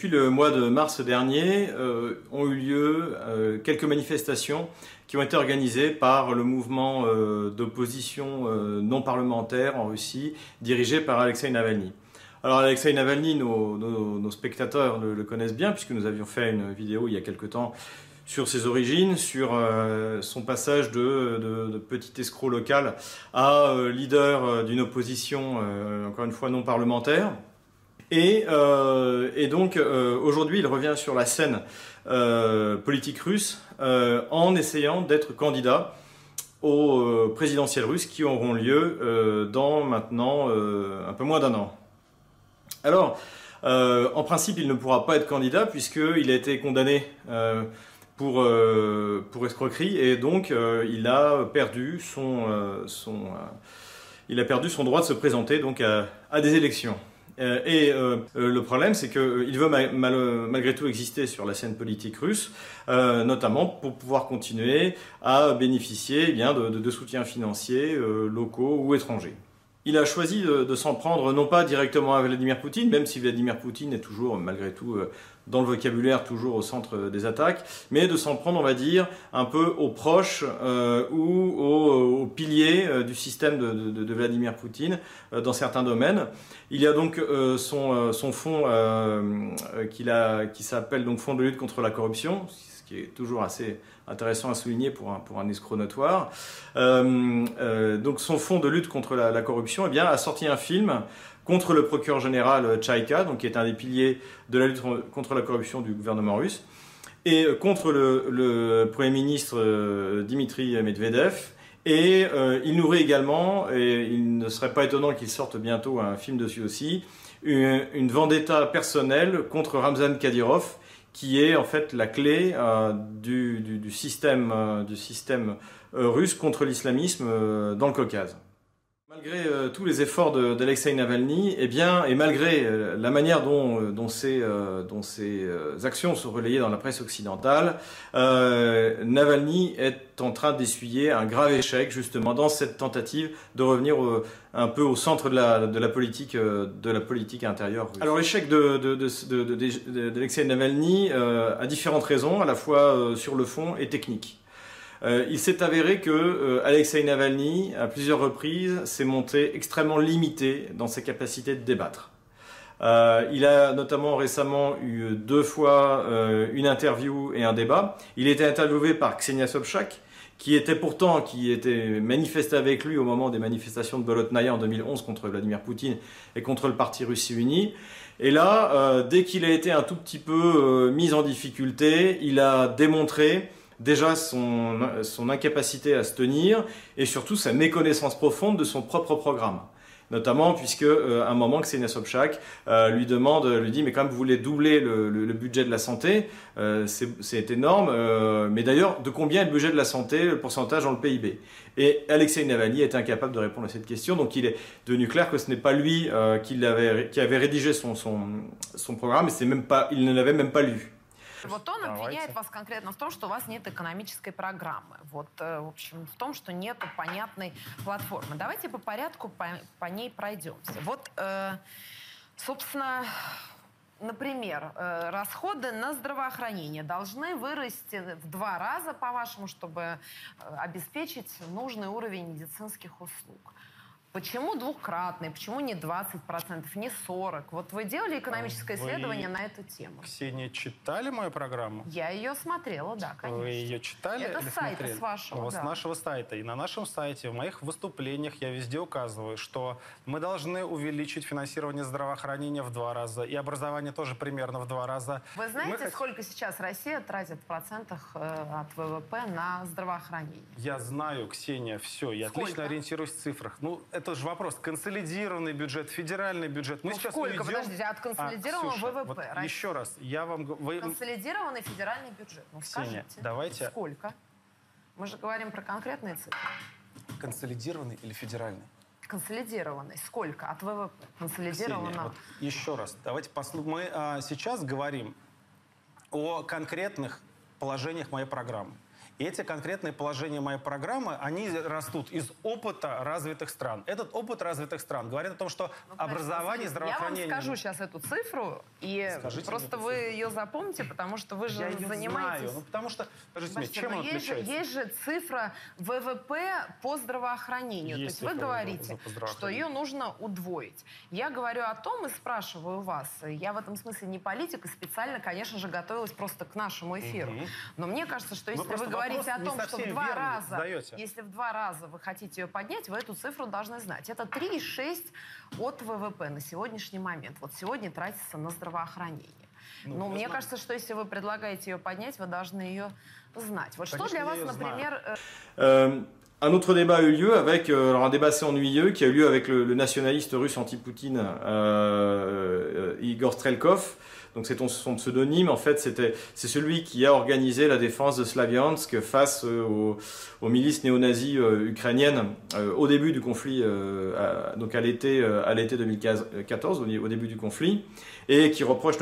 Depuis le mois de mars dernier, euh, ont eu lieu euh, quelques manifestations qui ont été organisées par le mouvement euh, d'opposition non parlementaire en Russie, dirigé par Alexei Navalny. Alors Alexei Navalny, nos, spectateurs le, connaissent bien, puisque nous avions fait une vidéo il y a quelque temps sur ses origines, sur son passage de, petit escroc local à leader d'une opposition, encore une fois, non parlementaire. Et, euh, et donc euh, aujourd'hui, il revient sur la scène euh, politique russe en essayant d'être candidat aux présidentielles russes qui auront lieu dans maintenant un peu moins d'un an. Alors, en principe, il ne pourra pas être candidat puisqu'il a été condamné pour, pour escroquerie et donc il a perdu son, son, il a perdu son droit de se présenter donc à des élections. Euh, et euh, euh, le problème, c'est qu'il veut ma- mal- malgré tout exister sur la scène politique russe, notamment pour pouvoir continuer à bénéficier eh bien, de, soutiens financiers locaux ou étrangers. Il a choisi de, s'en prendre non pas directement à Vladimir Poutine, même si Vladimir Poutine est toujours, malgré tout, dans le vocabulaire, toujours au centre euh, des attaques, mais de s'en prendre, on va dire, un peu aux proches euh, ou aux, aux piliers euh, du système de, de- de Vladimir Poutine euh, dans certains domaines. Il y a donc euh, son, euh, son fonds euh, euh, qui s'appelle donc Fonds de lutte contre la corruption, qui est toujours assez intéressant à souligner pour un, pour un escroc notoire. Euh, euh, donc son fonds de lutte contre la, corruption eh bien, a sorti un film contre le procureur général Tchaïka, donc qui est un des piliers de la lutte contre la corruption du gouvernement russe, et contre le, Premier ministre euh, Dimitri Medvedev. Et il nourrit également, et il ne serait pas étonnant qu'il sorte bientôt un film dessus aussi, une vendetta personnelle contre Ramzan Kadyrov, qui est en fait la clé euh, du, du- du système, euh, euh, russe contre l'islamisme dans le Caucase. Malgré euh, tous les efforts d'Alexei Navalny, eh bien, et malgré euh, la manière dont, euh, ces, actions sont relayées dans la presse occidentale, Navalny est en train d'essuyer un grave échec justement dans cette tentative de revenir un peu au centre de la, politique intérieure. Alors l'échec d'Alexei Navalny a différentes raisons, à la fois sur le fond et technique. Euh, il s'est avéré que euh, Alexei Navalny, à plusieurs reprises, s'est montré extrêmement limité dans ses capacités de débattre. Euh, il a notamment récemment eu deux fois une interview et un débat. Il était interviewé par Ksenia Sobchak, qui était pourtant, qui était manifesté avec lui au moment des manifestations de Bolotnaya en 2011 contre Vladimir Poutine et contre le parti Russie Unie. Et là, dès qu'il a été un tout petit peu mis en difficulté, il a démontré déjà son, incapacité à se tenir et surtout sa méconnaissance profonde de son propre programme. Notamment puisque euh, un moment Ksenia Sobchak euh, lui demande, lui dit mais quand même vous voulez doubler le, budget de la santé, euh, c'est énorme, euh, mais d'ailleurs de combien est le budget de la santé, le pourcentage dans le PIB Et Alexei Navalny est incapable de répondre à cette question, donc il est devenu clair que ce n'est pas lui euh, qui, avait rédigé son, son, programme, et même pas, il ne l'avait même pas lu. Вот он Давайте. обвиняет вас конкретно в том, что у вас нет экономической программы. Вот, э, в общем, в том, что нет понятной платформы. Давайте по порядку по, по ней пройдемся. Вот, э, собственно, например, э, расходы на здравоохранение должны вырасти в два раза, по-вашему, чтобы э, обеспечить нужный уровень медицинских услуг. Почему двукратный? Почему не 20%, не 40%? Вот вы делали экономическое Вы- исследование на эту тему? Ксения, читали мою программу? Я ее смотрела, да, конечно. Вы ее читали? Это с сайта, смотрели? с вашего, Вот да. С нашего сайта. И на нашем сайте, в моих выступлениях я везде указываю, что мы должны увеличить финансирование здравоохранения в два раза. И образование тоже примерно в два раза. Вы Мы знаете, хот- сколько сейчас Россия тратит в процентах э, от ВВП на здравоохранение? Я знаю, Ксения, все. Я Сколько? отлично ориентируюсь в цифрах. Ну, это же вопрос. Консолидированный бюджет, федеральный бюджет. Мы Ну, сейчас сколько? уйдем- Подождите, от консолидированного А, Ксюша, ВВП вот России. еще раз, я вам... Вы, Консолидированный федеральный бюджет. Ну, Ксения, скажите. давайте- Сколько? Мы же говорим про конкретные цифры. Консолидированный или федеральный? Консолидированный. Сколько от ВВП? Ксения, Консолидированного. вот еще раз, давайте послушаем. Мы а, сейчас говорим о конкретных положениях моей программы. И эти конкретные положения моей программы, они растут из опыта развитых стран. Этот опыт развитых стран говорит о том, что Ну, образование, Я здравоохранение... вам скажу сейчас эту цифру, и Скажите просто вы цифру. ее запомните, потому что вы же Я занимаетесь... знаю. Ну, потому что, скажите мне, чем но он есть, же, отличается? есть же цифра ВВП по здравоохранению. Есть То есть вы говорите, что ее нужно удвоить. Я говорю о том и спрашиваю вас. Я в этом смысле не политик и специально, конечно же, готовилась просто к нашему эфиру. Мгм. Но мне кажется, что если вы просто говорите о том, что в два раза, задаете. если в два раза вы хотите ее поднять, вы эту цифру должны знать. Это 3,6 от ВВП на сегодняшний момент. Вот сегодня тратится на здравоохранение. Ну, я мне знаю. кажется, что если вы предлагаете ее поднять, вы должны ее знать. Вот что Конечно, для я вас, ее знаю. например, э, Euh, un autre débat a eu lieu avec, euh, alors un débat assez ennuyeux qui a eu lieu avec le, le nationaliste russe anti-Poutine euh, euh, Igor Strelkov. Donc c'est son pseudonyme. En fait, c'est celui qui a organisé la défense de Slaviansk face euh, aux, milices néo-nazis euh, ukrainiennes euh, au début du conflit, donc à l'été à l'été 2014, au, au début du conflit, et qui reproche